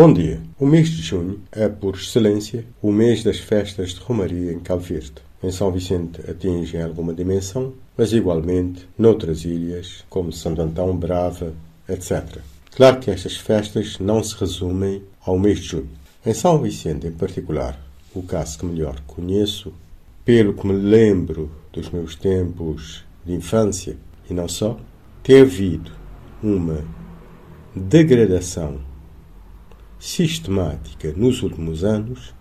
Bom dia. O mês de junho é, por excelência, o mês das festas de Romaria em Cabo Verde. Em São Vicente atingem alguma dimensão, mas igualmente noutras ilhas, como Santo Antão, Brava, etc. Claro que estas festas não se resumem ao mês de junho. Em São Vicente, em particular, o caso que melhor conheço, pelo que me lembro dos meus tempos de infância e não só, tem havido uma degradação sistemática nos últimos anos,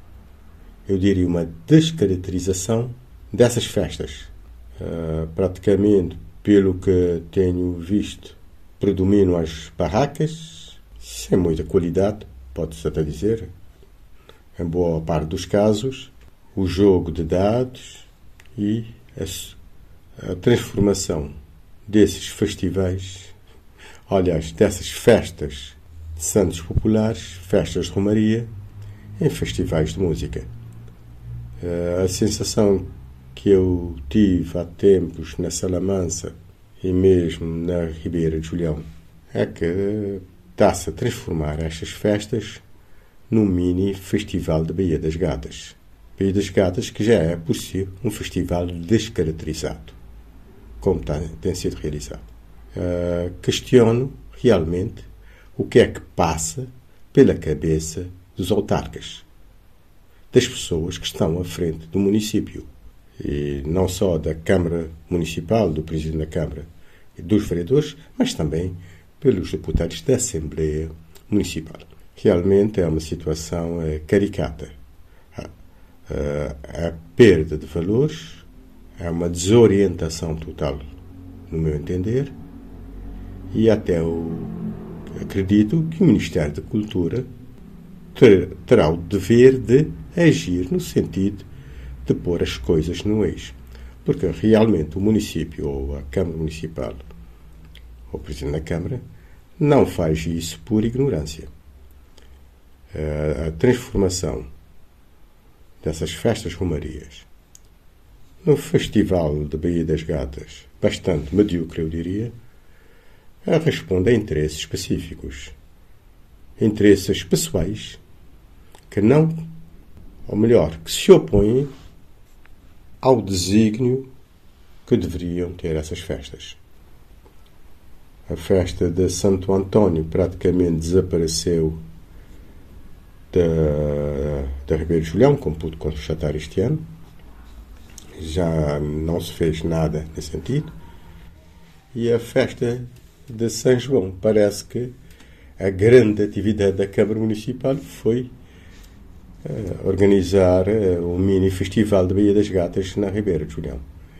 eu diria uma descaracterização dessas festas. Uh, praticamente, pelo que tenho visto, predominam as barracas, sem muita qualidade, pode-se até dizer, em boa parte dos casos, o jogo de dados e a, a transformação desses festivais, aliás, dessas festas santos populares, festas de romaria, em festivais de música. Eh, a sensação que eu tive há tempos na Salamança e mesmo na Ribeira de Julião é que está-se a transformar estas festas num mini festival de Baía das Gatas. Baía das Gatas que já é, por si, um festival descaracterizado, como tem sido realizado. Uh, questiono realmente o que é que passa pela cabeça dos autarcas, das pessoas que estão à frente do município, e não só da Câmara Municipal, do Presidente da Câmara e dos vereadores, mas também pelos deputados da Assembleia Municipal. Realmente é uma situação é, caricata. A, a, a perda de valores é uma desorientação total, no meu entender, e até o acredito que o Ministério da Cultura ter, terá o dever de agir no sentido de pôr as coisas no eixo. Porque realmente o município ou a Câmara Municipal ou o Presidente da Câmara não faz isso por ignorância. A transformação dessas festas romarias no Festival de Baía das Gatas, bastante medíocre, eu diria, responde a interesses específicos. Interesses pessoais que não, ou melhor, que se opõem ao desígnio que deveriam ter essas festas. A festa de Santo António praticamente desapareceu da, da Ribeiro Julião, como pude constatar este ano. Já não se fez nada nesse sentido. E a festa de São João. Parece que a grande atividade da Câmara Municipal foi uh, organizar uh, mini festival de Baía das Gatas na Ribeira de Julião.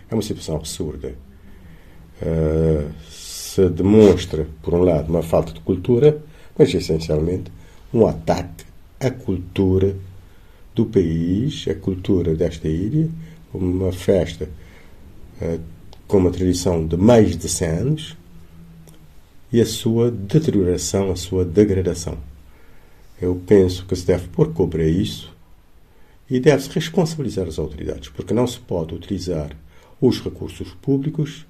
É uma situação absurda. Uh, se demonstra, por um lado, uma falta de cultura, mas essencialmente um ataque à cultura do país, à cultura desta ilha, uma festa com uma tradição de mais de 100 anos, e a sua deterioração, a sua degradação. Eu penso que se deve pôr cobre a isso e deve-se responsabilizar as autoridades, porque não se pode utilizar os recursos públicos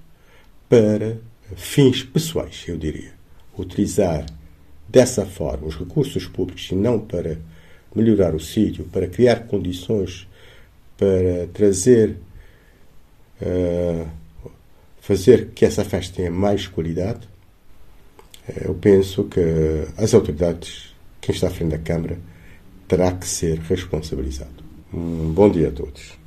para fins pessoais, eu diria. Utilizar dessa forma os recursos públicos e não para melhorar o sítio, para criar condições para trazer, uh, fazer que essa festa tenha mais qualidade, eu penso que as autoridades, quem está à frente da Câmara, terá que ser responsabilizado. Um bom dia a todos.